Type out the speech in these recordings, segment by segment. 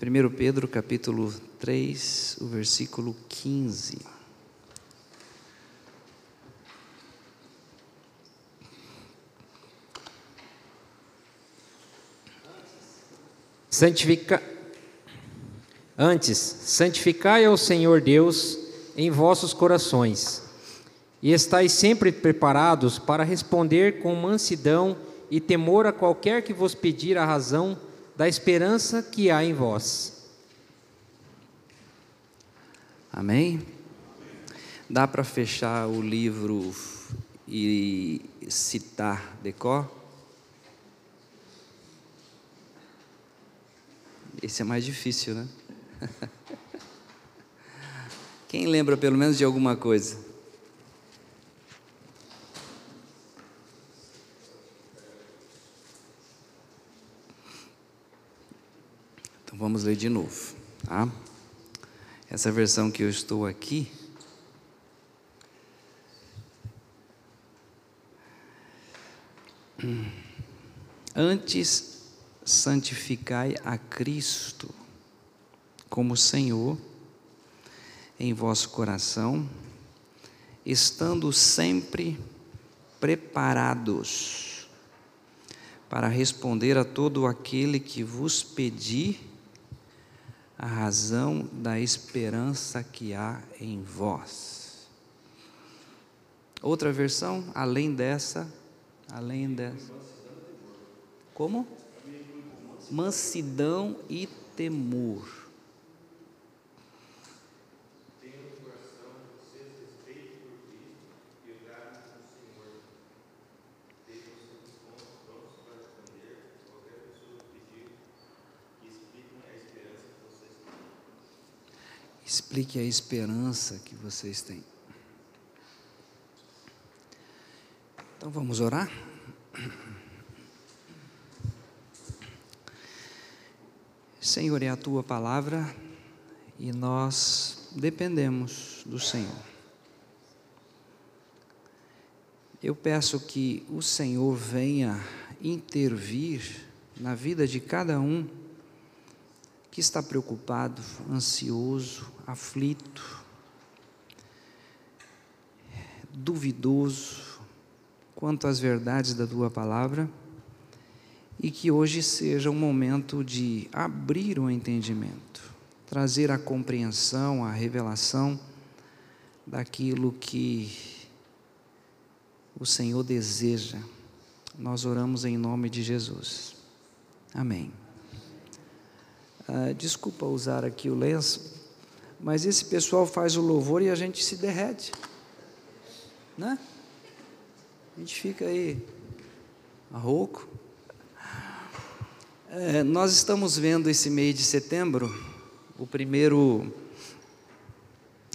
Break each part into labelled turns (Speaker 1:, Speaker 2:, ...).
Speaker 1: 1 Pedro capítulo 3, o versículo 15.
Speaker 2: Santifica... Antes, santificai ao Senhor Deus em vossos corações, e estáis sempre preparados para responder com mansidão e temor a qualquer que vos pedir a razão da esperança que há em vós.
Speaker 1: Amém? Dá para fechar o livro e citar decor? Esse é mais difícil, né? Quem lembra pelo menos de alguma coisa? Vamos ler de novo, tá? Essa versão que eu estou aqui. Antes santificai a Cristo como Senhor em vosso coração, estando sempre preparados para responder a todo aquele que vos pedir a razão da esperança que há em vós. Outra versão, além dessa, além dessa. Como? Mansidão e temor. Explique a esperança que vocês têm. Então vamos orar? Senhor, é a tua palavra e nós dependemos do Senhor. Eu peço que o Senhor venha intervir na vida de cada um que está preocupado, ansioso, aflito, duvidoso quanto às verdades da tua palavra, e que hoje seja um momento de abrir o entendimento, trazer a compreensão, a revelação daquilo que o Senhor deseja. Nós oramos em nome de Jesus. Amém. Ah, desculpa usar aqui o lenço, mas esse pessoal faz o louvor e a gente se derrete, né? A gente fica aí rouco. É, nós estamos vendo esse mês de setembro o primeiro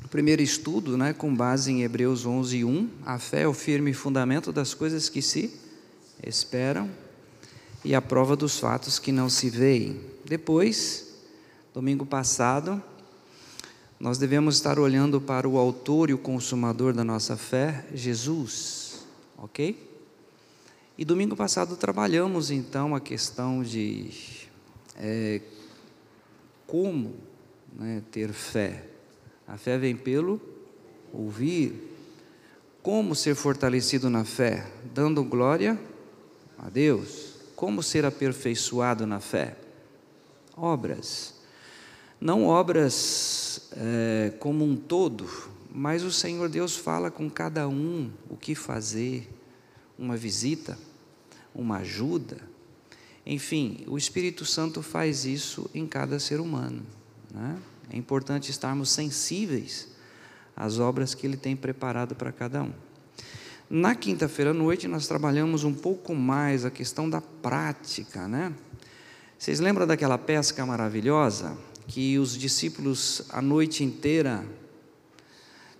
Speaker 1: o primeiro estudo, né, com base em Hebreus 11, 1, a fé é o firme fundamento das coisas que se esperam e a prova dos fatos que não se veem. Depois, domingo passado, nós devemos estar olhando para o autor e o consumador da nossa fé, Jesus, ok? E domingo passado trabalhamos então a questão de é, como né, ter fé. A fé vem pelo ouvir. Como ser fortalecido na fé? Dando glória a Deus. Como ser aperfeiçoado na fé? Obras. Não obras é, como um todo, mas o Senhor Deus fala com cada um o que fazer, uma visita, uma ajuda. Enfim, o Espírito Santo faz isso em cada ser humano. Né? É importante estarmos sensíveis às obras que Ele tem preparado para cada um. Na quinta-feira à noite, nós trabalhamos um pouco mais a questão da prática, né? Vocês lembram daquela pesca maravilhosa que os discípulos a noite inteira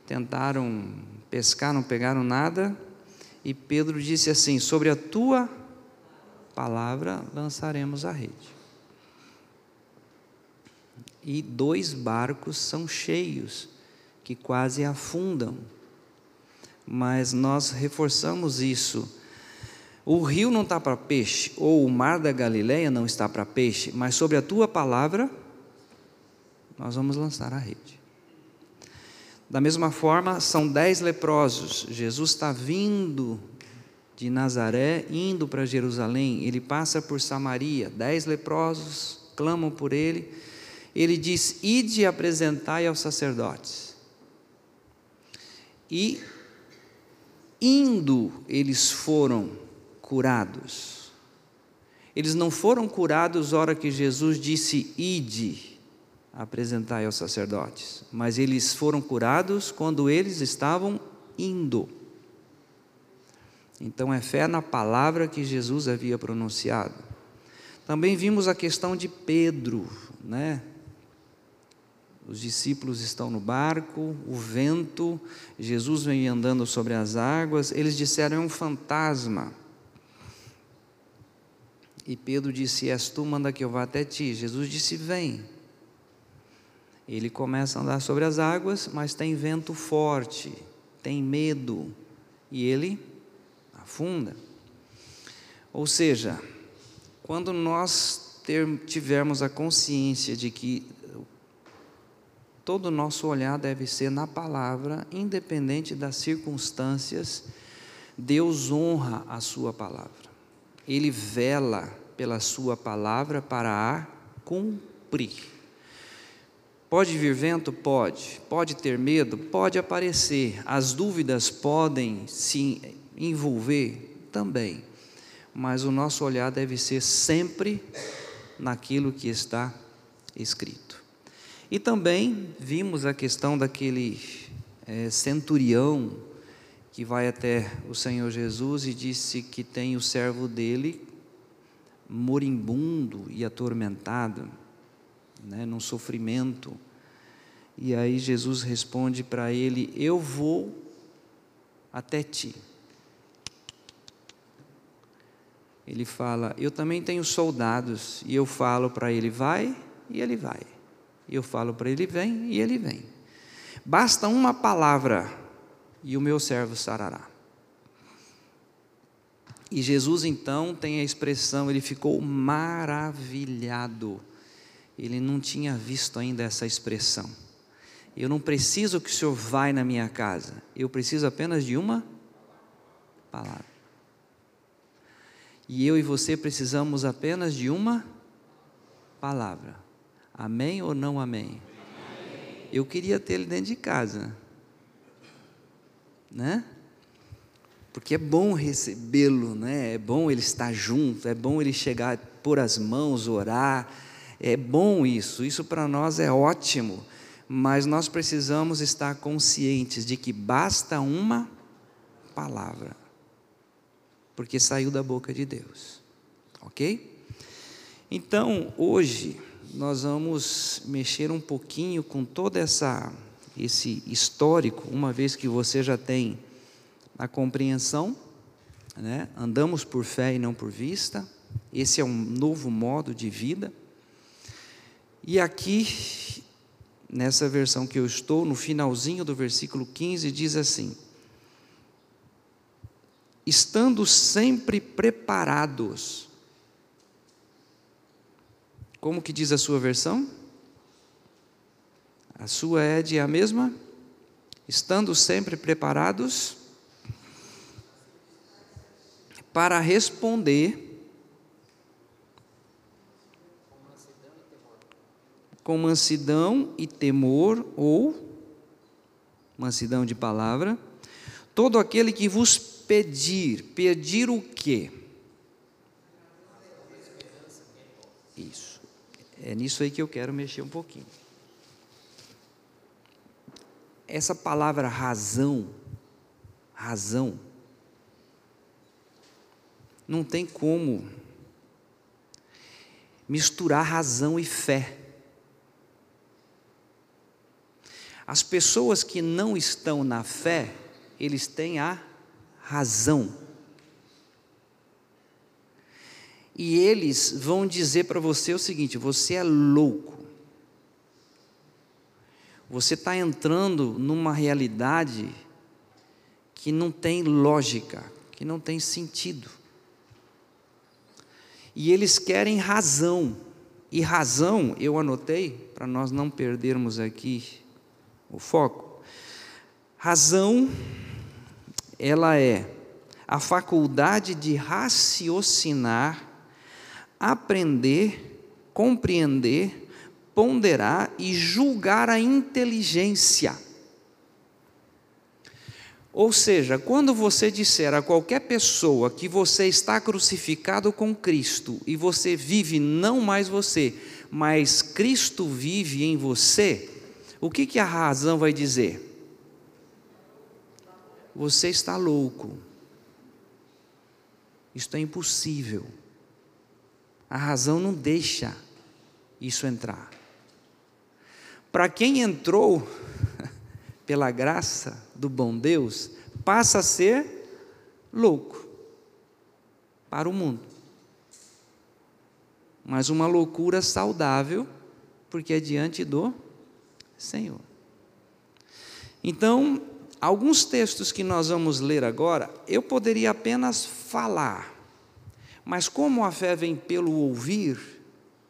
Speaker 1: tentaram pescar, não pegaram nada, e Pedro disse assim: Sobre a tua palavra lançaremos a rede. E dois barcos são cheios, que quase afundam. Mas nós reforçamos isso o rio não está para peixe, ou o mar da Galileia não está para peixe, mas sobre a tua palavra nós vamos lançar a rede. Da mesma forma, são dez leprosos. Jesus está vindo de Nazaré, indo para Jerusalém. Ele passa por Samaria. Dez leprosos clamam por ele. Ele diz: Ide apresentai aos sacerdotes. E indo, eles foram curados. Eles não foram curados hora que Jesus disse: Ide apresentai aos sacerdotes, mas eles foram curados quando eles estavam indo. Então é fé na palavra que Jesus havia pronunciado. Também vimos a questão de Pedro, né? Os discípulos estão no barco, o vento, Jesus vem andando sobre as águas, eles disseram é um fantasma. E Pedro disse: És tu, manda que eu vá até ti. Jesus disse: Vem. Ele começa a andar sobre as águas, mas tem vento forte, tem medo, e ele afunda. Ou seja, quando nós ter, tivermos a consciência de que todo o nosso olhar deve ser na palavra, independente das circunstâncias, Deus honra a Sua palavra. Ele vela pela Sua palavra para a cumprir. Pode vir vento? Pode. Pode ter medo? Pode aparecer. As dúvidas podem se envolver? Também. Mas o nosso olhar deve ser sempre naquilo que está escrito. E também vimos a questão daquele é, centurião que vai até o Senhor Jesus e disse que tem o servo dele moribundo e atormentado né, num sofrimento. E aí Jesus responde para ele: Eu vou até ti. Ele fala: Eu também tenho soldados. E eu falo para ele: Vai, e ele vai. Eu falo para ele: Vem, e ele vem. Basta uma palavra, e o meu servo sarará. E Jesus então tem a expressão: Ele ficou maravilhado ele não tinha visto ainda essa expressão. Eu não preciso que o Senhor vá na minha casa, eu preciso apenas de uma palavra. E eu e você precisamos apenas de uma palavra. Amém ou não amém? amém. Eu queria ter ele dentro de casa, né? Porque é bom recebê-lo, né? É bom ele estar junto, é bom ele chegar, pôr as mãos, orar é bom isso, isso para nós é ótimo, mas nós precisamos estar conscientes de que basta uma palavra, porque saiu da boca de Deus, ok? Então, hoje, nós vamos mexer um pouquinho com toda essa esse histórico, uma vez que você já tem a compreensão, né? andamos por fé e não por vista, esse é um novo modo de vida. E aqui, nessa versão que eu estou, no finalzinho do versículo 15, diz assim: Estando sempre preparados. Como que diz a sua versão? A sua é de a mesma? Estando sempre preparados para responder com mansidão e temor, ou mansidão de palavra, todo aquele que vos pedir, pedir o quê? Isso. É nisso aí que eu quero mexer um pouquinho. Essa palavra razão, razão, não tem como misturar razão e fé. As pessoas que não estão na fé, eles têm a razão. E eles vão dizer para você o seguinte: você é louco. Você está entrando numa realidade que não tem lógica, que não tem sentido. E eles querem razão. E razão, eu anotei, para nós não perdermos aqui o foco. Razão, ela é a faculdade de raciocinar, aprender, compreender, ponderar e julgar a inteligência. Ou seja, quando você disser a qualquer pessoa que você está crucificado com Cristo e você vive não mais você, mas Cristo vive em você, o que, que a razão vai dizer? Você está louco. Isto é impossível. A razão não deixa isso entrar. Para quem entrou pela graça do bom Deus, passa a ser louco para o mundo. Mas uma loucura saudável, porque é diante do Senhor. Então, alguns textos que nós vamos ler agora, eu poderia apenas falar, mas como a fé vem pelo ouvir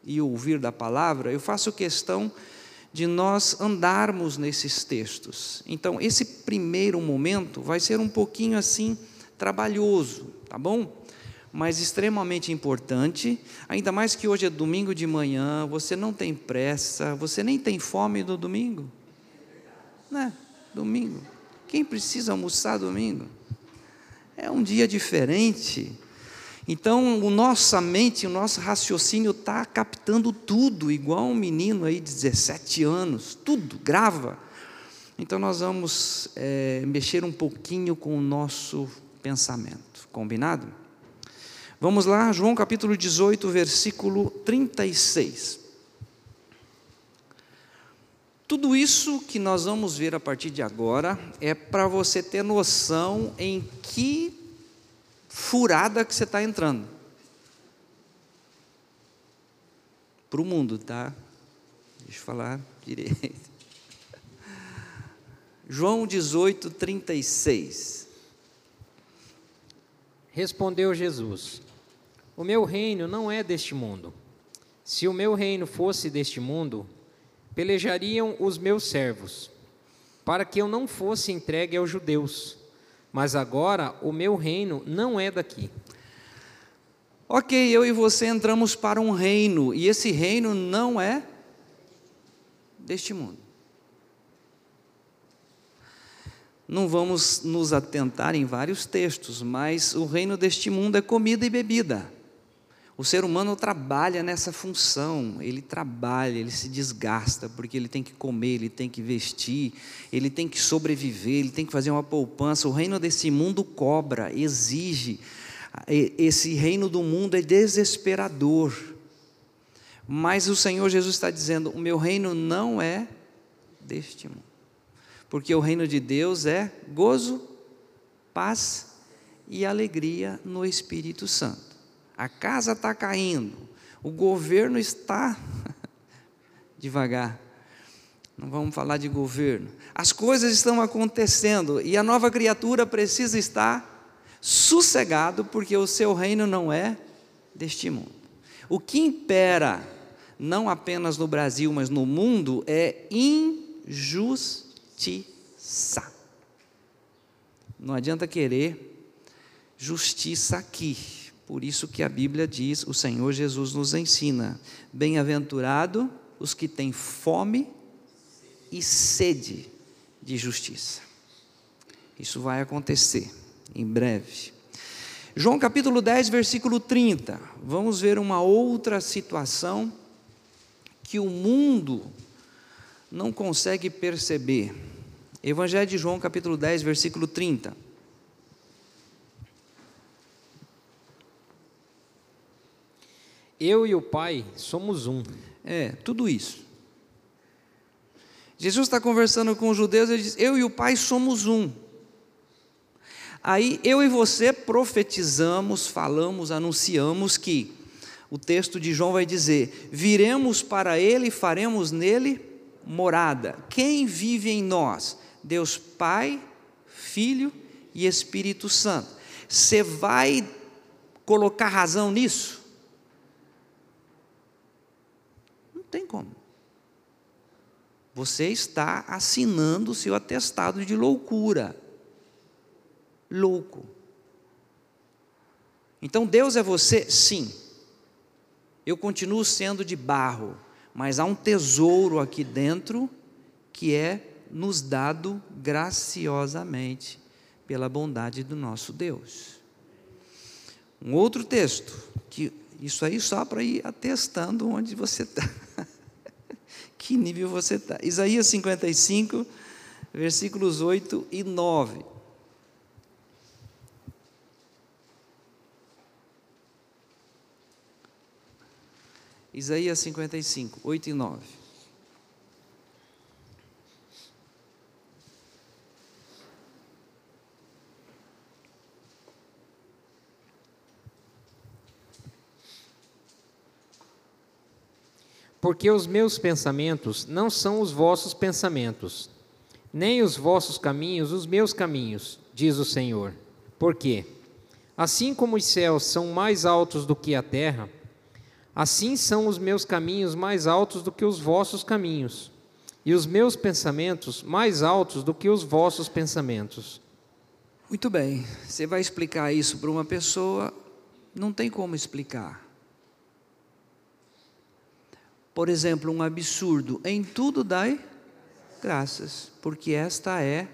Speaker 1: e ouvir da palavra, eu faço questão de nós andarmos nesses textos. Então, esse primeiro momento vai ser um pouquinho assim trabalhoso, tá bom? Mas extremamente importante, ainda mais que hoje é domingo de manhã, você não tem pressa, você nem tem fome no domingo. Né? Domingo. Quem precisa almoçar domingo? É um dia diferente. Então, o nossa mente, o nosso raciocínio está captando tudo, igual um menino aí de 17 anos, tudo, grava. Então, nós vamos é, mexer um pouquinho com o nosso pensamento, combinado? Vamos lá, João capítulo 18, versículo 36. Tudo isso que nós vamos ver a partir de agora é para você ter noção em que furada que você está entrando. Para o mundo, tá? Deixa eu falar direito. João 18, 36.
Speaker 2: Respondeu Jesus: O meu reino não é deste mundo. Se o meu reino fosse deste mundo, pelejariam os meus servos, para que eu não fosse entregue aos judeus mas agora o meu reino não é daqui.
Speaker 1: Ok, eu e você entramos para um reino, e esse reino não é deste mundo. Não vamos nos atentar em vários textos, mas o reino deste mundo é comida e bebida. O ser humano trabalha nessa função, ele trabalha, ele se desgasta, porque ele tem que comer, ele tem que vestir, ele tem que sobreviver, ele tem que fazer uma poupança. O reino desse mundo cobra, exige. Esse reino do mundo é desesperador. Mas o Senhor Jesus está dizendo: o meu reino não é deste mundo. Porque o reino de Deus é gozo, paz e alegria no Espírito Santo a casa está caindo, o governo está devagar. Não vamos falar de governo. As coisas estão acontecendo e a nova criatura precisa estar sossegado, porque o seu reino não é deste mundo. O que impera, não apenas no Brasil, mas no mundo, é injustiça. Não adianta querer justiça aqui por isso que a Bíblia diz, o Senhor Jesus nos ensina: bem-aventurado os que têm fome e sede de justiça. Isso vai acontecer em breve. João capítulo 10, versículo 30. Vamos ver uma outra situação que o mundo não consegue perceber. Evangelho de João, capítulo 10, versículo 30.
Speaker 2: Eu e o Pai somos um.
Speaker 1: É, tudo isso. Jesus está conversando com os judeus e diz: Eu e o Pai somos um. Aí eu e você profetizamos, falamos, anunciamos que o texto de João vai dizer: Viremos para ele e faremos nele morada. Quem vive em nós? Deus Pai, Filho e Espírito Santo. Você vai colocar razão nisso? Tem como. Você está assinando o seu atestado de loucura. Louco. Então Deus é você? Sim. Eu continuo sendo de barro, mas há um tesouro aqui dentro que é nos dado graciosamente pela bondade do nosso Deus. Um outro texto, que isso aí só para ir atestando onde você está. que nível você está. Isaías 55, versículos 8 e 9. Isaías 55, 8 e 9.
Speaker 2: Porque os meus pensamentos não são os vossos pensamentos, nem os vossos caminhos os meus caminhos, diz o Senhor. Porque, assim como os céus são mais altos do que a terra, assim são os meus caminhos mais altos do que os vossos caminhos, e os meus pensamentos mais altos do que os vossos pensamentos.
Speaker 1: Muito bem, você vai explicar isso para uma pessoa, não tem como explicar. Por exemplo, um absurdo: em tudo dai graças, porque esta é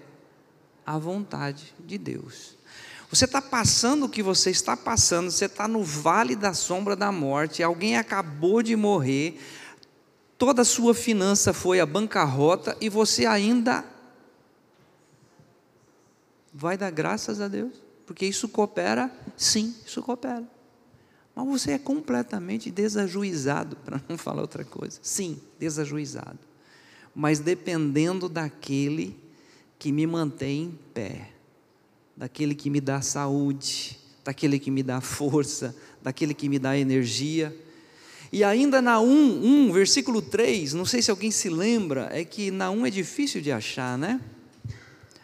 Speaker 1: a vontade de Deus. Você está passando o que você está passando, você está no vale da sombra da morte, alguém acabou de morrer, toda a sua finança foi a bancarrota e você ainda vai dar graças a Deus, porque isso coopera? Sim, isso coopera. Mas você é completamente desajuizado, para não falar outra coisa. Sim, desajuizado. Mas dependendo daquele que me mantém em pé, daquele que me dá saúde, daquele que me dá força, daquele que me dá energia. E ainda na 1, 1, versículo 3, não sei se alguém se lembra, é que na 1 é difícil de achar, né?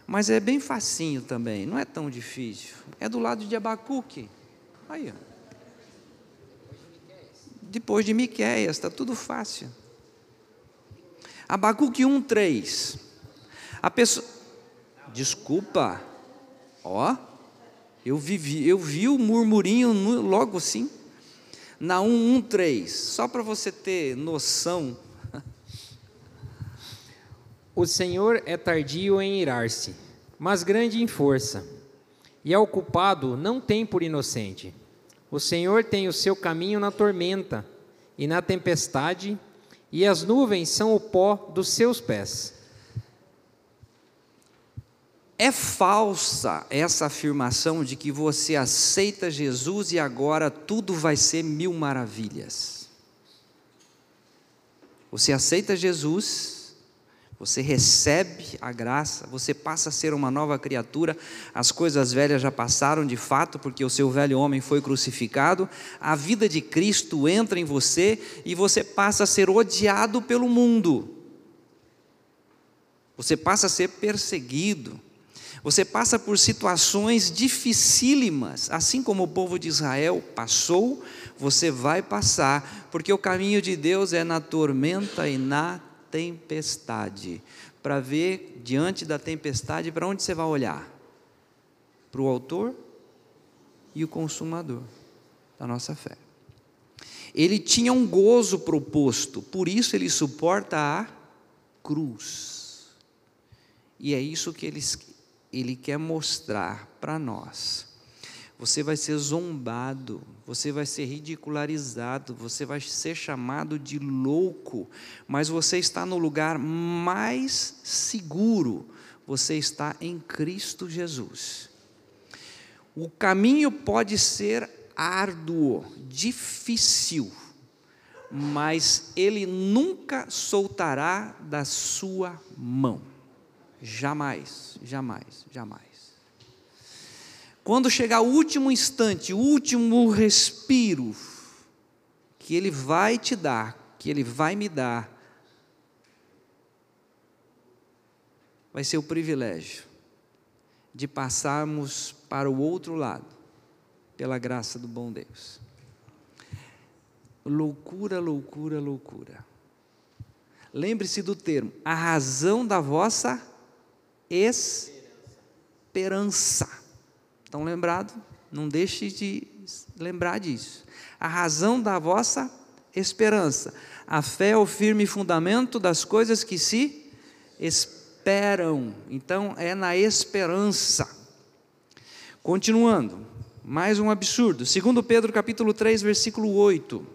Speaker 1: Mas é bem facinho também, não é tão difícil. É do lado de Abacuque. Aí, ó depois de Miquéias, está tudo fácil. Abacuque 1,3. A pessoa. Desculpa. Ó. Eu, vivi, eu vi o murmurinho logo assim. Na 1,1,3. Só para você ter noção.
Speaker 2: O Senhor é tardio em irar-se, mas grande em força, e ao culpado não tem por inocente. O Senhor tem o seu caminho na tormenta e na tempestade, e as nuvens são o pó dos seus pés.
Speaker 1: É falsa essa afirmação de que você aceita Jesus e agora tudo vai ser mil maravilhas. Você aceita Jesus, você recebe a graça, você passa a ser uma nova criatura, as coisas velhas já passaram de fato, porque o seu velho homem foi crucificado, a vida de Cristo entra em você e você passa a ser odiado pelo mundo, você passa a ser perseguido, você passa por situações dificílimas, assim como o povo de Israel passou, você vai passar, porque o caminho de Deus é na tormenta e na tempestade, para ver diante da tempestade para onde você vai olhar? Para o autor e o consumador da nossa fé. Ele tinha um gozo proposto, por isso ele suporta a cruz. E é isso que ele, ele quer mostrar para nós você vai ser zombado, você vai ser ridicularizado, você vai ser chamado de louco, mas você está no lugar mais seguro, você está em Cristo Jesus. O caminho pode ser árduo, difícil, mas ele nunca soltará da sua mão. Jamais, jamais, jamais. Quando chegar o último instante, o último respiro que Ele vai te dar, que Ele vai me dar, vai ser o privilégio de passarmos para o outro lado, pela graça do bom Deus. Loucura, loucura, loucura. lembre-se do termo, a razão da vossa esperança. Estão lembrados? Não deixe de lembrar disso. A razão da vossa esperança. A fé é o firme fundamento das coisas que se esperam. Então, é na esperança. Continuando, mais um absurdo. Segundo Pedro capítulo 3, versículo 8.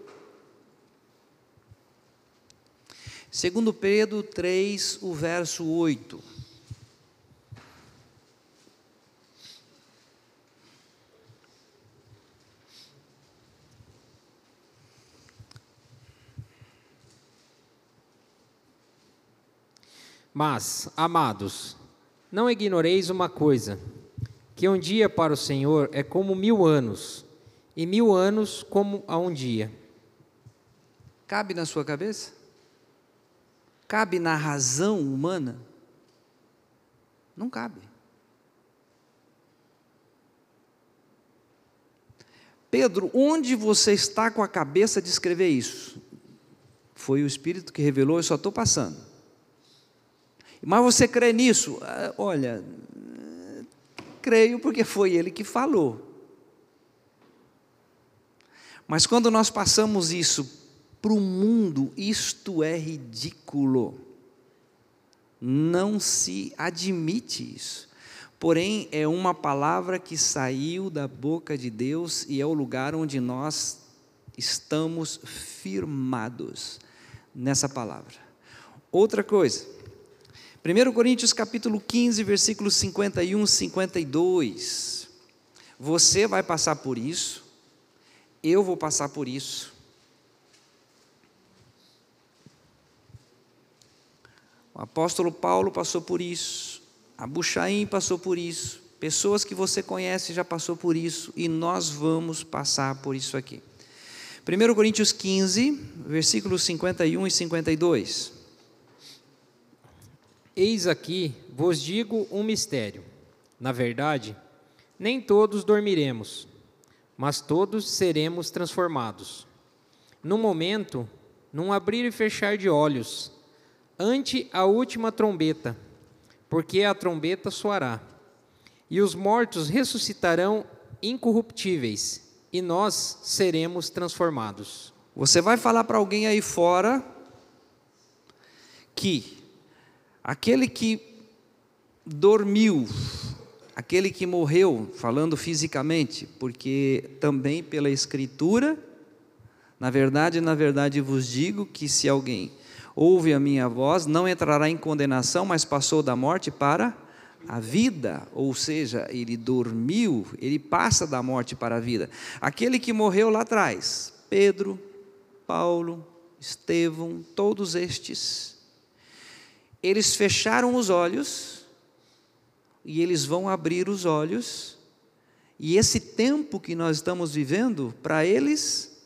Speaker 1: Segundo Pedro 3, o verso 8.
Speaker 2: Mas, amados, não ignoreis uma coisa: que um dia para o Senhor é como mil anos, e mil anos como a um dia.
Speaker 1: Cabe na sua cabeça? Cabe na razão humana? Não cabe. Pedro, onde você está com a cabeça de escrever isso? Foi o Espírito que revelou, eu só estou passando. Mas você crê nisso? Ah, olha, creio porque foi ele que falou. Mas quando nós passamos isso para o mundo, isto é ridículo. Não se admite isso. Porém, é uma palavra que saiu da boca de Deus e é o lugar onde nós estamos firmados nessa palavra. Outra coisa, 1 Coríntios capítulo 15, versículos 51 e 52. Você vai passar por isso, eu vou passar por isso. O apóstolo Paulo passou por isso, a Buchaim passou por isso, pessoas que você conhece já passou por isso, e nós vamos passar por isso aqui. 1 Coríntios 15, versículos 51 e 52.
Speaker 2: Eis aqui vos digo um mistério. Na verdade, nem todos dormiremos, mas todos seremos transformados. No momento, num abrir e fechar de olhos, ante a última trombeta, porque a trombeta soará, e os mortos ressuscitarão incorruptíveis, e nós seremos transformados.
Speaker 1: Você vai falar para alguém aí fora que Aquele que dormiu, aquele que morreu, falando fisicamente, porque também pela Escritura, na verdade, na verdade vos digo que se alguém ouve a minha voz, não entrará em condenação, mas passou da morte para a vida, ou seja, ele dormiu, ele passa da morte para a vida. Aquele que morreu lá atrás, Pedro, Paulo, Estevão, todos estes, eles fecharam os olhos e eles vão abrir os olhos, e esse tempo que nós estamos vivendo, para eles,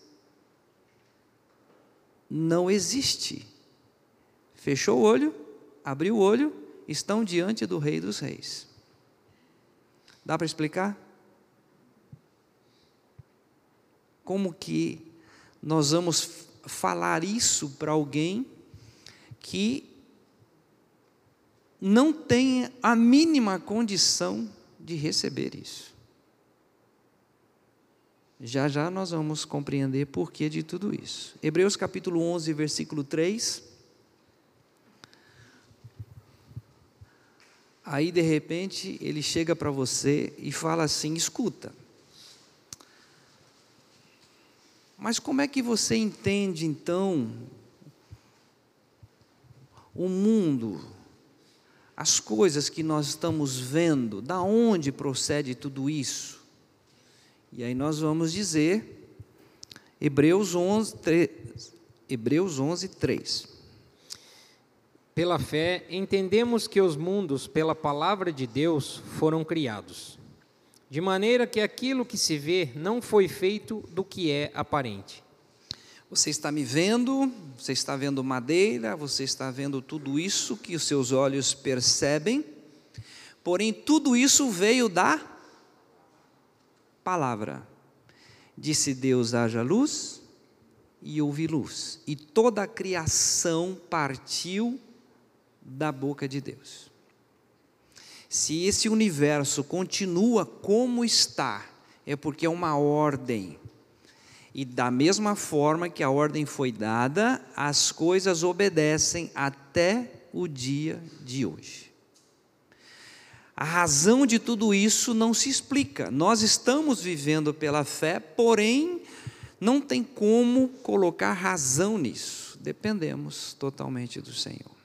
Speaker 1: não existe. Fechou o olho, abriu o olho, estão diante do Rei dos Reis. Dá para explicar? Como que nós vamos falar isso para alguém que não tem a mínima condição de receber isso. Já já nós vamos compreender por que de tudo isso. Hebreus capítulo 11, versículo 3. Aí de repente ele chega para você e fala assim: escuta, mas como é que você entende então o mundo as coisas que nós estamos vendo, da onde procede tudo isso? E aí nós vamos dizer, Hebreus 11, 3, Hebreus 11, 3.
Speaker 2: Pela fé, entendemos que os mundos, pela palavra de Deus, foram criados, de maneira que aquilo que se vê não foi feito do que é aparente.
Speaker 1: Você está me vendo, você está vendo madeira, você está vendo tudo isso que os seus olhos percebem, porém tudo isso veio da palavra. Disse Deus: haja luz, e houve luz. E toda a criação partiu da boca de Deus. Se esse universo continua como está, é porque é uma ordem. E da mesma forma que a ordem foi dada, as coisas obedecem até o dia de hoje. A razão de tudo isso não se explica. Nós estamos vivendo pela fé, porém, não tem como colocar razão nisso. Dependemos totalmente do Senhor.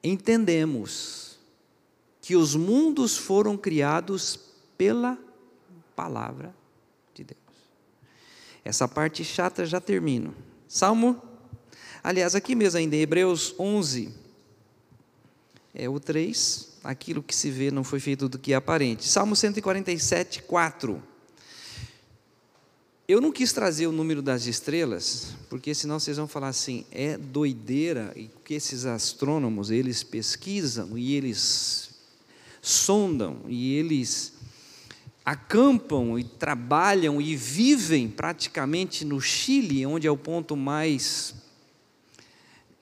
Speaker 1: Entendemos que os mundos foram criados pela palavra. Essa parte chata já termino. Salmo, aliás, aqui mesmo ainda Hebreus 11, é o 3, aquilo que se vê não foi feito do que é aparente. Salmo 147, 4. Eu não quis trazer o número das estrelas, porque senão vocês vão falar assim, é doideira, e que esses astrônomos, eles pesquisam e eles sondam e eles acampam e trabalham e vivem praticamente no Chile, onde é o ponto mais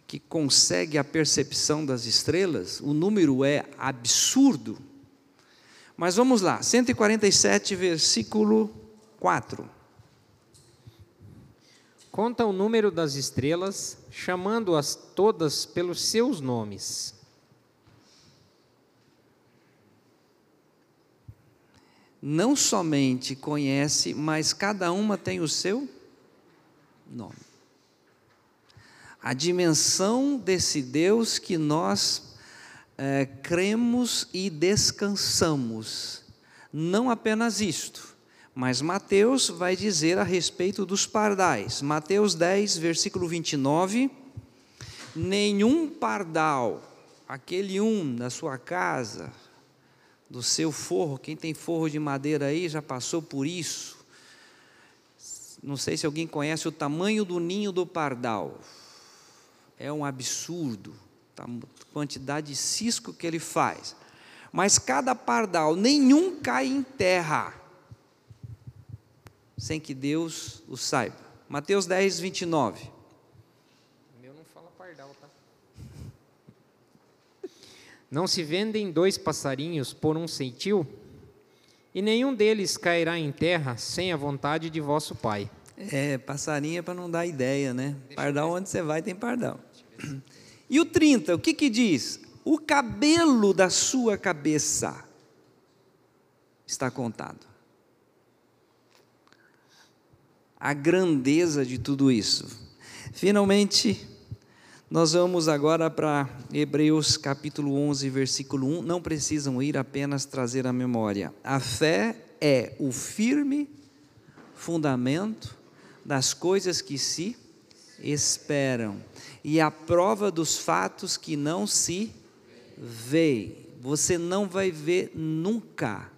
Speaker 1: que consegue a percepção das estrelas, o número é absurdo. Mas vamos lá, 147, versículo 4.
Speaker 2: Conta o número das estrelas, chamando-as todas pelos seus nomes.
Speaker 1: Não somente conhece, mas cada uma tem o seu nome. A dimensão desse Deus que nós é, cremos e descansamos. Não apenas isto, mas Mateus vai dizer a respeito dos pardais. Mateus 10, versículo 29. Nenhum pardal, aquele um da sua casa, do seu forro, quem tem forro de madeira aí já passou por isso. Não sei se alguém conhece o tamanho do ninho do pardal. É um absurdo a quantidade de cisco que ele faz. Mas cada pardal, nenhum cai em terra sem que Deus o saiba. Mateus 10, 29.
Speaker 2: O meu não fala pardal, tá? Não se vendem dois passarinhos por um centil? E nenhum deles cairá em terra sem a vontade de vosso Pai.
Speaker 1: É, passarinho é para não dar ideia, né? Pardal, onde você vai, tem pardal. E o 30, o que que diz? O cabelo da sua cabeça está contado. a grandeza de tudo isso. Finalmente, nós vamos agora para Hebreus capítulo 11, versículo 1. Não precisam ir apenas trazer a memória. A fé é o firme fundamento das coisas que se esperam e a prova dos fatos que não se vê. Você não vai ver nunca.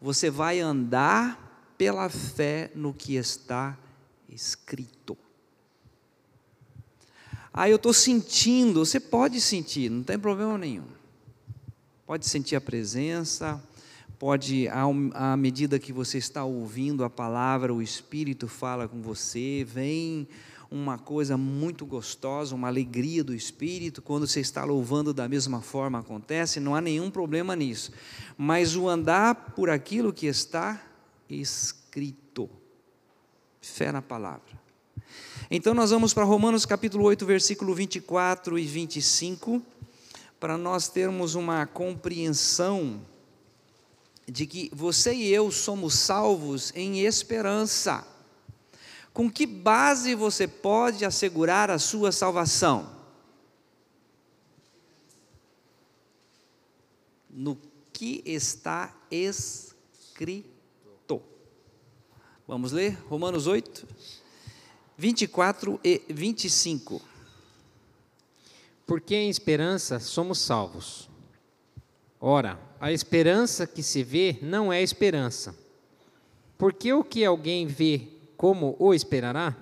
Speaker 1: Você vai andar pela fé no que está escrito. Ah, eu estou sentindo, você pode sentir, não tem problema nenhum. Pode sentir a presença, pode, à medida que você está ouvindo a palavra, o Espírito fala com você, vem uma coisa muito gostosa, uma alegria do Espírito, quando você está louvando da mesma forma acontece, não há nenhum problema nisso. Mas o andar por aquilo que está escrito. Fé na palavra. Então nós vamos para Romanos capítulo 8, versículo 24 e 25, para nós termos uma compreensão de que você e eu somos salvos em esperança. Com que base você pode assegurar a sua salvação? No que está escrito. Vamos ler? Romanos 8, 24 e 25.
Speaker 2: Porque em esperança somos salvos. Ora, a esperança que se vê não é esperança. Porque o que alguém vê, como o esperará?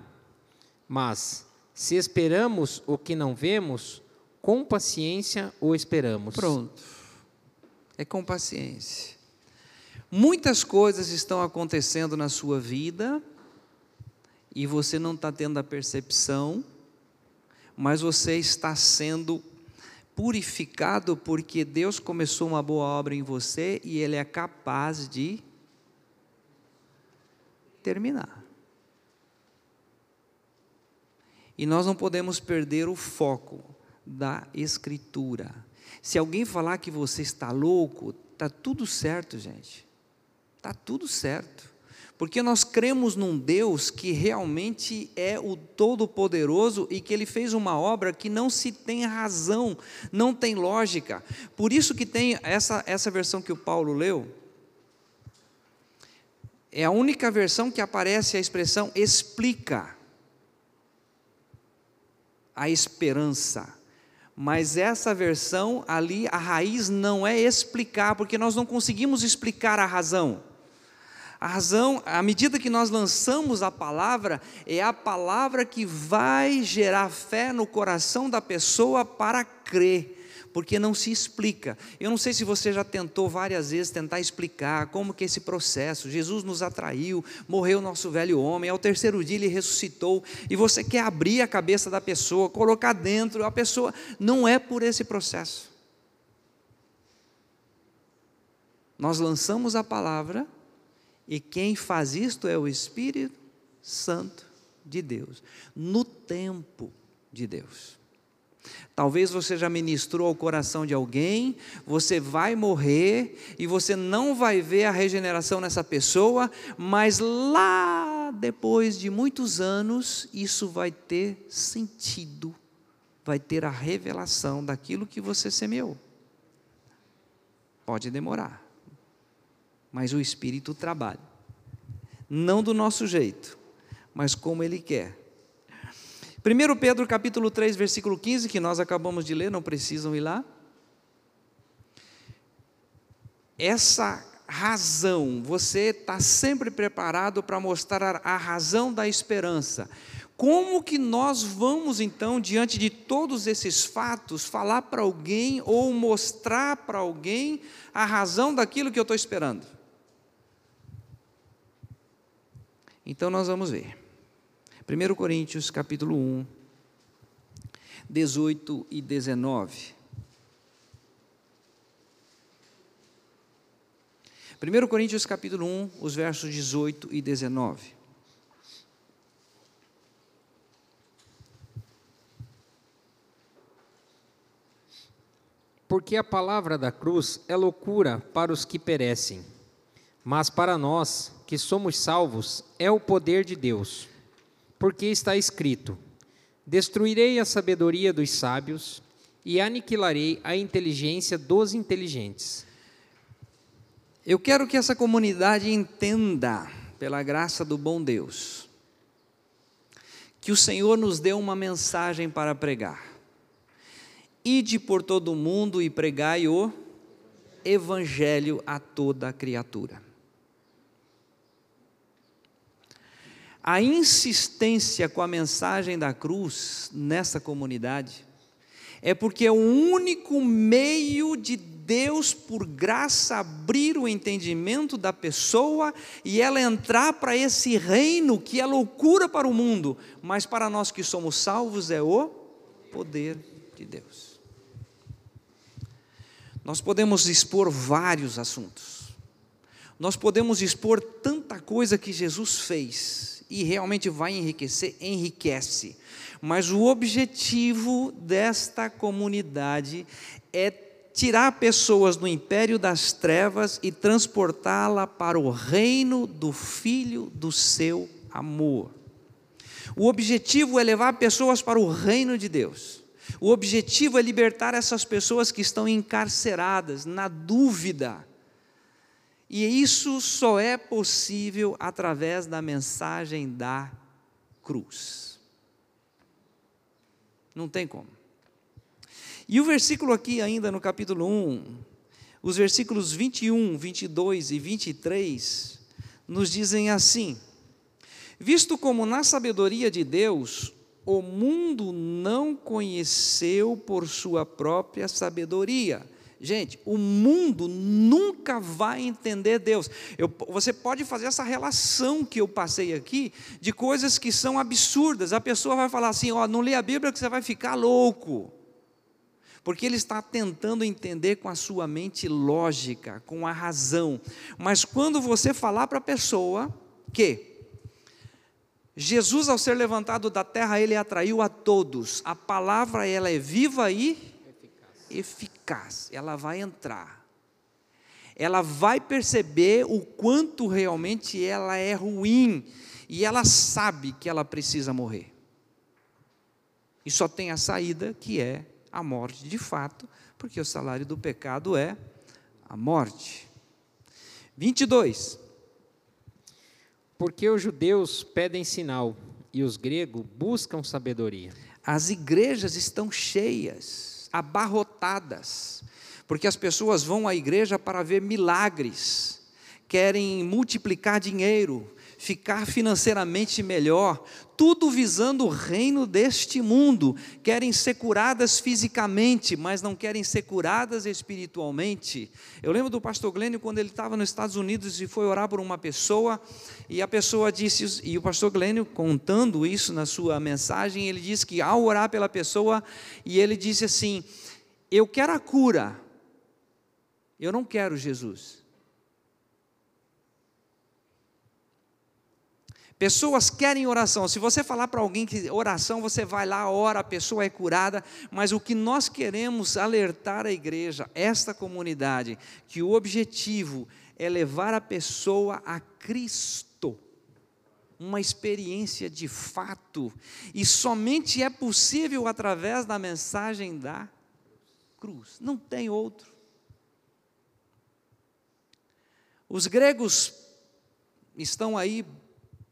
Speaker 2: Mas, se esperamos o que não vemos, com paciência o esperamos.
Speaker 1: Pronto. É com paciência. Muitas coisas estão acontecendo na sua vida e você não está tendo a percepção, mas você está sendo purificado porque Deus começou uma boa obra em você e Ele é capaz de terminar. E nós não podemos perder o foco da Escritura. Se alguém falar que você está louco, está tudo certo, gente. Está tudo certo. Porque nós cremos num Deus que realmente é o Todo-Poderoso e que Ele fez uma obra que não se tem razão, não tem lógica. Por isso que tem essa, essa versão que o Paulo leu, é a única versão que aparece a expressão explica a esperança. Mas essa versão ali, a raiz não é explicar, porque nós não conseguimos explicar a razão. A razão, à medida que nós lançamos a palavra, é a palavra que vai gerar fé no coração da pessoa para crer porque não se explica. Eu não sei se você já tentou várias vezes tentar explicar como que esse processo, Jesus nos atraiu, morreu nosso velho homem, ao terceiro dia ele ressuscitou, e você quer abrir a cabeça da pessoa, colocar dentro, a pessoa não é por esse processo. Nós lançamos a palavra e quem faz isto é o Espírito Santo de Deus, no tempo de Deus. Talvez você já ministrou ao coração de alguém, você vai morrer e você não vai ver a regeneração nessa pessoa, mas lá depois de muitos anos, isso vai ter sentido, vai ter a revelação daquilo que você semeou. Pode demorar mas o Espírito trabalha. Não do nosso jeito, mas como Ele quer. 1 Pedro capítulo 3, versículo 15, que nós acabamos de ler, não precisam ir lá. Essa razão, você está sempre preparado para mostrar a razão da esperança. Como que nós vamos então, diante de todos esses fatos, falar para alguém ou mostrar para alguém a razão daquilo que eu estou esperando? Então nós vamos ver. 1 Coríntios capítulo 1, 18 e 19. 1 Coríntios capítulo 1, os versos 18 e 19.
Speaker 2: Porque a palavra da cruz é loucura para os que perecem, mas para nós que somos salvos é o poder de Deus, porque está escrito: Destruirei a sabedoria dos sábios e aniquilarei a inteligência dos inteligentes.
Speaker 1: Eu quero que essa comunidade entenda, pela graça do bom Deus, que o Senhor nos deu uma mensagem para pregar. Ide por todo o mundo e pregai o evangelho a toda criatura. A insistência com a mensagem da cruz nessa comunidade é porque é o único meio de Deus, por graça, abrir o entendimento da pessoa e ela entrar para esse reino que é loucura para o mundo, mas para nós que somos salvos é o poder de Deus. Nós podemos expor vários assuntos, nós podemos expor tanta coisa que Jesus fez, e realmente vai enriquecer, enriquece. Mas o objetivo desta comunidade é tirar pessoas do império das trevas e transportá-la para o reino do Filho do seu amor. O objetivo é levar pessoas para o reino de Deus. O objetivo é libertar essas pessoas que estão encarceradas, na dúvida, e isso só é possível através da mensagem da cruz. Não tem como. E o versículo aqui, ainda no capítulo 1, os versículos 21, 22 e 23, nos dizem assim: Visto como na sabedoria de Deus, o mundo não conheceu por sua própria sabedoria Gente, o mundo nunca vai entender Deus. Eu, você pode fazer essa relação que eu passei aqui de coisas que são absurdas. A pessoa vai falar assim: ó, não lê a Bíblia que você vai ficar louco. Porque ele está tentando entender com a sua mente lógica, com a razão. Mas quando você falar para a pessoa que Jesus, ao ser levantado da terra, ele atraiu a todos. A palavra ela é viva e eficaz. Ela vai entrar. Ela vai perceber o quanto realmente ela é ruim e ela sabe que ela precisa morrer. E só tem a saída que é a morte de fato, porque o salário do pecado é a morte. 22.
Speaker 2: Porque os judeus pedem sinal e os gregos buscam sabedoria.
Speaker 1: As igrejas estão cheias, abarrotadas, porque as pessoas vão à igreja para ver milagres, querem multiplicar dinheiro, ficar financeiramente melhor, tudo visando o reino deste mundo. Querem ser curadas fisicamente, mas não querem ser curadas espiritualmente. Eu lembro do pastor Glênio quando ele estava nos Estados Unidos e foi orar por uma pessoa, e a pessoa disse, e o pastor Glênio contando isso na sua mensagem, ele disse que ao orar pela pessoa, e ele disse assim: Eu quero a cura, eu não quero Jesus. Pessoas querem oração. Se você falar para alguém que oração, você vai lá, ora, a pessoa é curada. Mas o que nós queremos alertar a igreja, esta comunidade, que o objetivo é levar a pessoa a Cristo. Uma experiência de fato. E somente é possível através da mensagem da cruz. Não tem outro. Os gregos estão aí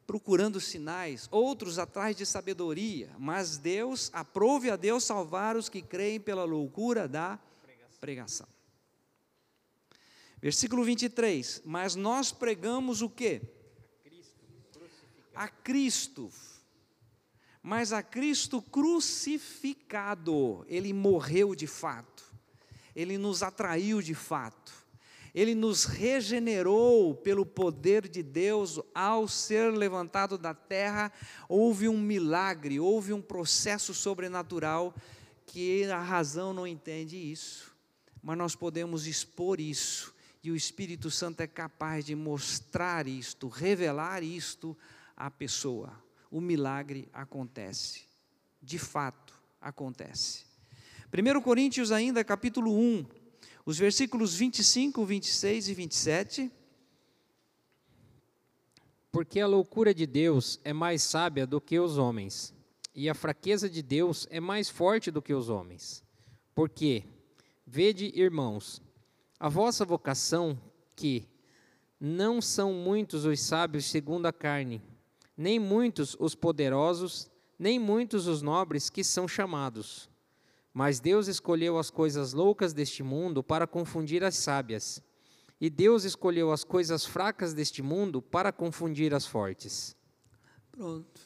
Speaker 1: procurando sinais, outros atrás de sabedoria, mas Deus, aprove a Deus salvar os que creem pela loucura da pregação. Versículo 23, mas nós pregamos o quê? A Cristo, mas a Cristo crucificado, Ele morreu de fato, Ele nos atraiu de fato, ele nos regenerou pelo poder de Deus ao ser levantado da terra. Houve um milagre, houve um processo sobrenatural que a razão não entende isso, mas nós podemos expor isso e o Espírito Santo é capaz de mostrar isto, revelar isto à pessoa. O milagre acontece, de fato acontece. 1 Coríntios, ainda, capítulo 1, os versículos 25, 26 e 27.
Speaker 2: Porque a loucura de Deus é mais sábia do que os homens, e a fraqueza de Deus é mais forte do que os homens. Porque, vede, irmãos, a vossa vocação, que não são muitos os sábios segundo a carne, nem muitos os poderosos, nem muitos os nobres que são chamados mas Deus escolheu as coisas loucas deste mundo para confundir as sábias. E Deus escolheu as coisas fracas deste mundo para confundir as fortes.
Speaker 1: Pronto.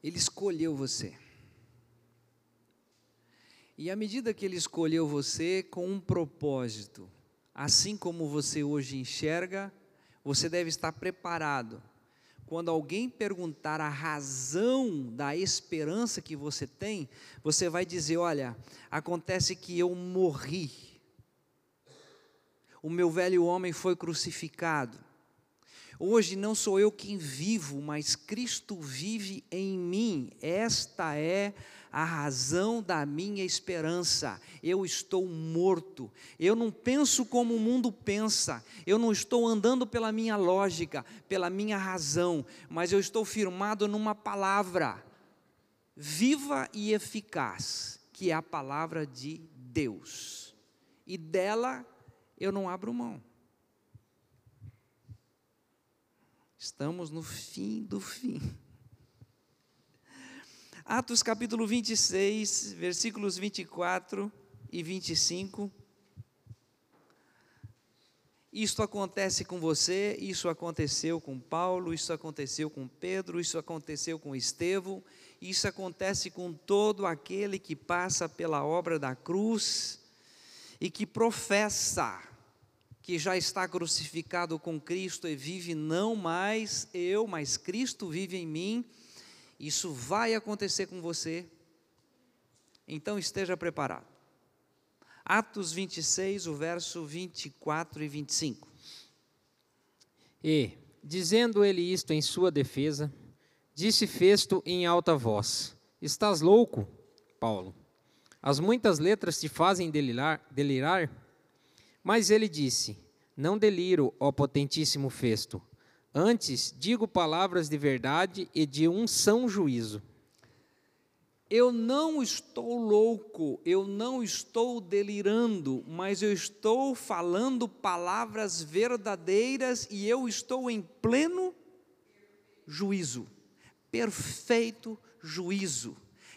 Speaker 1: Ele escolheu você. E à medida que ele escolheu você com um propósito, assim como você hoje enxerga, você deve estar preparado quando alguém perguntar a razão da esperança que você tem, você vai dizer: Olha, acontece que eu morri, o meu velho homem foi crucificado. Hoje não sou eu quem vivo, mas Cristo vive em mim. Esta é a razão da minha esperança. Eu estou morto. Eu não penso como o mundo pensa. Eu não estou andando pela minha lógica, pela minha razão, mas eu estou firmado numa palavra viva e eficaz, que é a palavra de Deus. E dela eu não abro mão. Estamos no fim do fim. Atos capítulo 26, versículos 24 e 25. Isto acontece com você, isso aconteceu com Paulo, isso aconteceu com Pedro, isso aconteceu com Estevão, isso acontece com todo aquele que passa pela obra da cruz e que professa que já está crucificado com Cristo e vive não mais eu, mas Cristo vive em mim. Isso vai acontecer com você. Então esteja preparado. Atos 26, o verso 24 e 25.
Speaker 2: E, dizendo ele isto em sua defesa, disse Festo em alta voz: Estás louco, Paulo? As muitas letras te fazem delirar, delirar? Mas ele disse: Não deliro, ó potentíssimo Festo. Antes digo palavras de verdade e de um são juízo.
Speaker 1: Eu não estou louco, eu não estou delirando, mas eu estou falando palavras verdadeiras e eu estou em pleno juízo, perfeito juízo.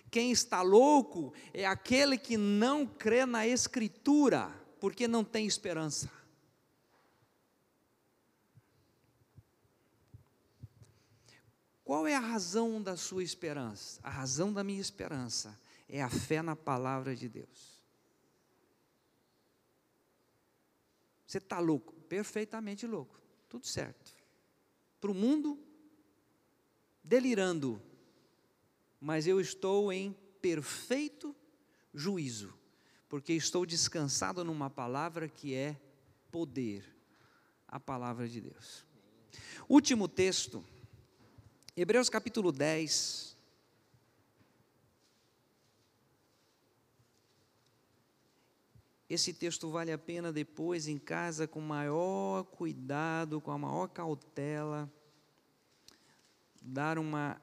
Speaker 1: Quem está louco é aquele que não crê na Escritura, porque não tem esperança. Qual é a razão da sua esperança? A razão da minha esperança é a fé na palavra de Deus. Você está louco? Perfeitamente louco. Tudo certo. Para o mundo, delirando. Mas eu estou em perfeito juízo, porque estou descansado numa palavra que é poder a palavra de Deus. Último texto Hebreus capítulo 10. Esse texto vale a pena depois em casa com maior cuidado, com a maior cautela, dar uma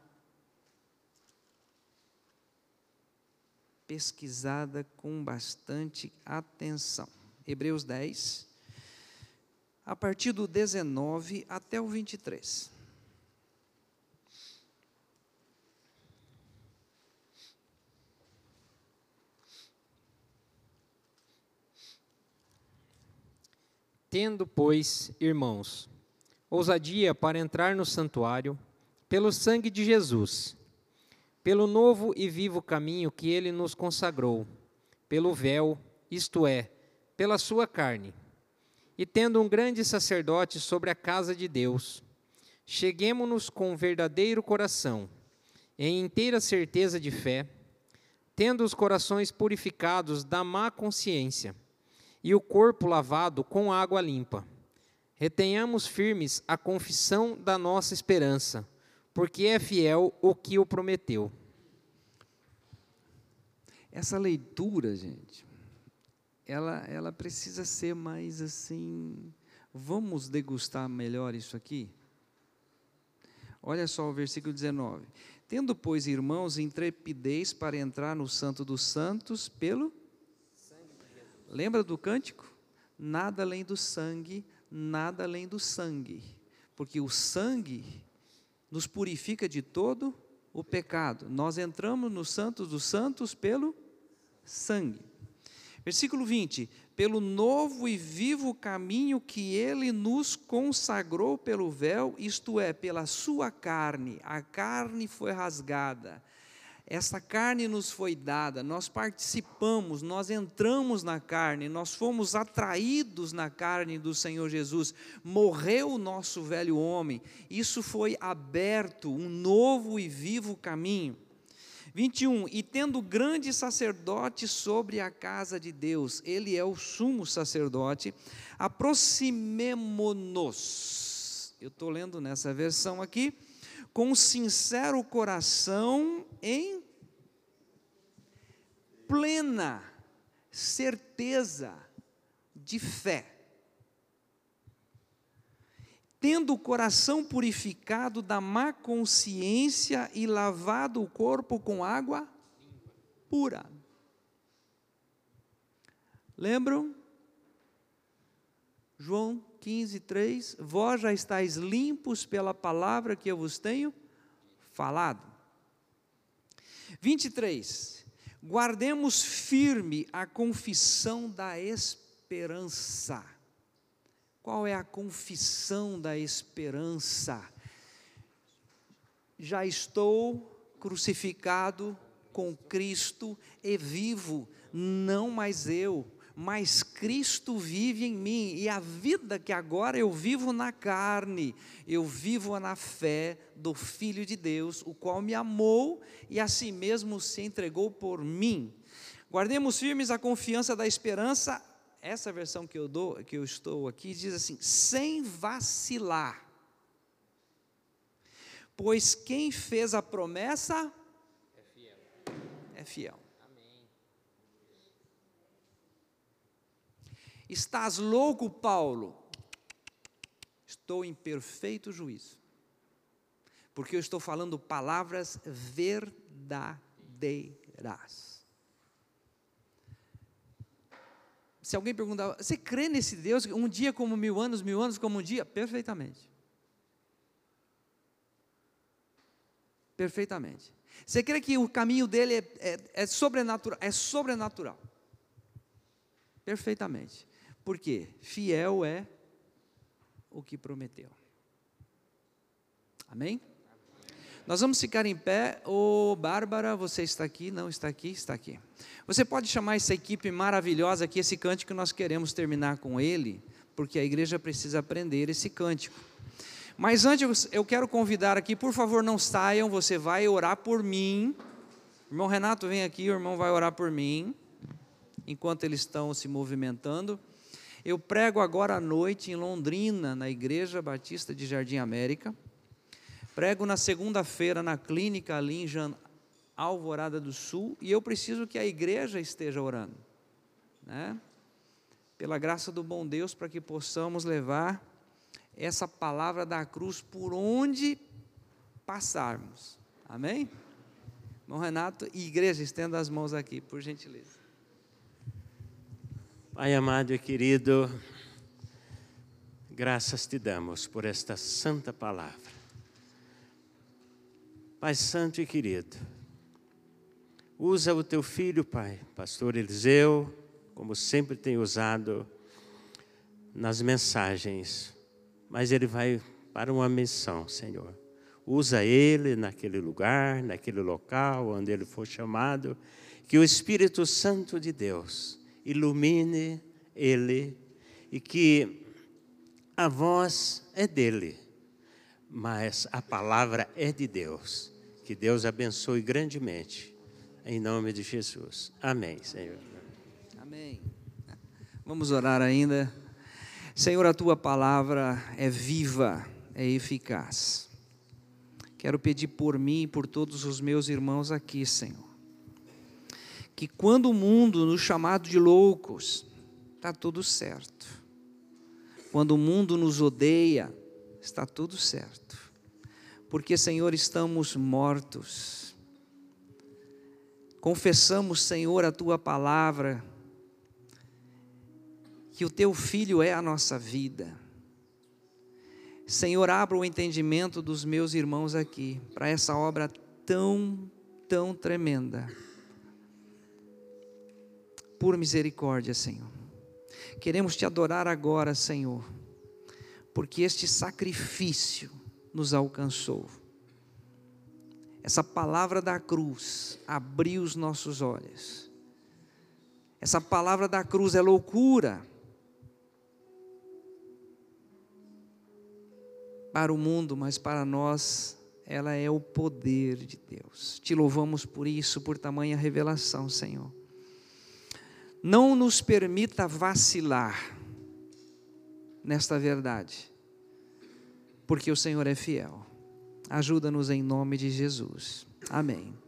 Speaker 1: pesquisada com bastante atenção. Hebreus 10, a partir do 19 até o 23.
Speaker 2: Tendo, pois, irmãos, ousadia para entrar no santuário, pelo sangue de Jesus, pelo novo e vivo caminho que ele nos consagrou, pelo véu, isto é, pela sua carne, e tendo um grande sacerdote sobre a casa de Deus, cheguemo-nos com verdadeiro coração, em inteira certeza de fé, tendo os corações purificados da má consciência e o corpo lavado com água limpa. Retenhamos firmes a confissão da nossa esperança, porque é fiel o que o prometeu.
Speaker 1: Essa leitura, gente, ela, ela precisa ser mais assim. Vamos degustar melhor isso aqui? Olha só o versículo 19. Tendo, pois, irmãos, intrepidez para entrar no Santo dos Santos pelo Lembra do cântico? Nada além do sangue, nada além do sangue. Porque o sangue nos purifica de todo o pecado. Nós entramos no Santos dos Santos pelo sangue. Versículo 20: Pelo novo e vivo caminho que ele nos consagrou pelo véu, isto é, pela sua carne, a carne foi rasgada essa carne nos foi dada, nós participamos, nós entramos na carne, nós fomos atraídos na carne do Senhor Jesus, morreu o nosso velho homem, isso foi aberto, um novo e vivo caminho. 21. E tendo grande sacerdote sobre a casa de Deus, ele é o sumo sacerdote, aproximemo-nos. Eu estou lendo nessa versão aqui com sincero coração em plena certeza de fé. Tendo o coração purificado da má consciência e lavado o corpo com água pura. Lembram? João 15, 3: Vós já estáis limpos pela palavra que eu vos tenho falado. 23. Guardemos firme a confissão da esperança. Qual é a confissão da esperança? Já estou crucificado com Cristo e vivo, não mais eu, mas Cristo vive em mim, e a vida que agora eu vivo na carne, eu vivo na fé do Filho de Deus, o qual me amou e a si mesmo se entregou por mim. Guardemos firmes a confiança da esperança. Essa versão que eu dou, que eu estou aqui, diz assim: sem vacilar. Pois quem fez a promessa
Speaker 2: É fiel.
Speaker 1: é fiel. Estás louco, Paulo? Estou em perfeito juízo. Porque eu estou falando palavras verdadeiras. Se alguém perguntar, você crê nesse Deus? Um dia como mil anos, mil anos como um dia? Perfeitamente. Perfeitamente. Você crê que o caminho dele é, é, é sobrenatural? É sobrenatural. Perfeitamente. Por quê? Fiel é o que prometeu. Amém? Nós vamos ficar em pé. Ô, Bárbara, você está aqui? Não está aqui? Está aqui. Você pode chamar essa equipe maravilhosa aqui, esse cântico nós queremos terminar com ele, porque a igreja precisa aprender esse cântico. Mas antes eu quero convidar aqui, por favor, não saiam, você vai orar por mim. Irmão Renato, vem aqui, o irmão vai orar por mim, enquanto eles estão se movimentando. Eu prego agora à noite em Londrina, na Igreja Batista de Jardim América. Prego na segunda-feira na clínica ali em. Alvorada do Sul, e eu preciso que a igreja esteja orando, né? Pela graça do bom Deus, para que possamos levar essa palavra da cruz por onde passarmos. Amém? Irmão Renato e igreja, estenda as mãos aqui, por gentileza.
Speaker 3: Pai amado e querido, graças te damos por esta santa palavra. Pai santo e querido, usa o teu filho, Pai, pastor Eliseu, como sempre tem usado nas mensagens, mas ele vai para uma missão, Senhor. Usa ele naquele lugar, naquele local onde ele for chamado, que o Espírito Santo de Deus ilumine ele e que a voz é dele, mas a palavra é de Deus. Que Deus abençoe grandemente, em nome de Jesus. Amém, Senhor.
Speaker 1: Amém. Vamos orar ainda. Senhor, a tua palavra é viva, é eficaz. Quero pedir por mim e por todos os meus irmãos aqui, Senhor, que quando o mundo nos chamado de loucos, está tudo certo. Quando o mundo nos odeia, está tudo certo. Porque, Senhor, estamos mortos. Confessamos, Senhor, a tua palavra, que o teu filho é a nossa vida. Senhor, abra o entendimento dos meus irmãos aqui para essa obra tão, tão tremenda. Por misericórdia, Senhor. Queremos te adorar agora, Senhor, porque este sacrifício nos alcançou. Essa palavra da cruz abriu os nossos olhos. Essa palavra da cruz é loucura para o mundo, mas para nós ela é o poder de Deus. Te louvamos por isso, por tamanha revelação, Senhor. Não nos permita vacilar nesta verdade, porque o Senhor é fiel. Ajuda-nos em nome de Jesus. Amém.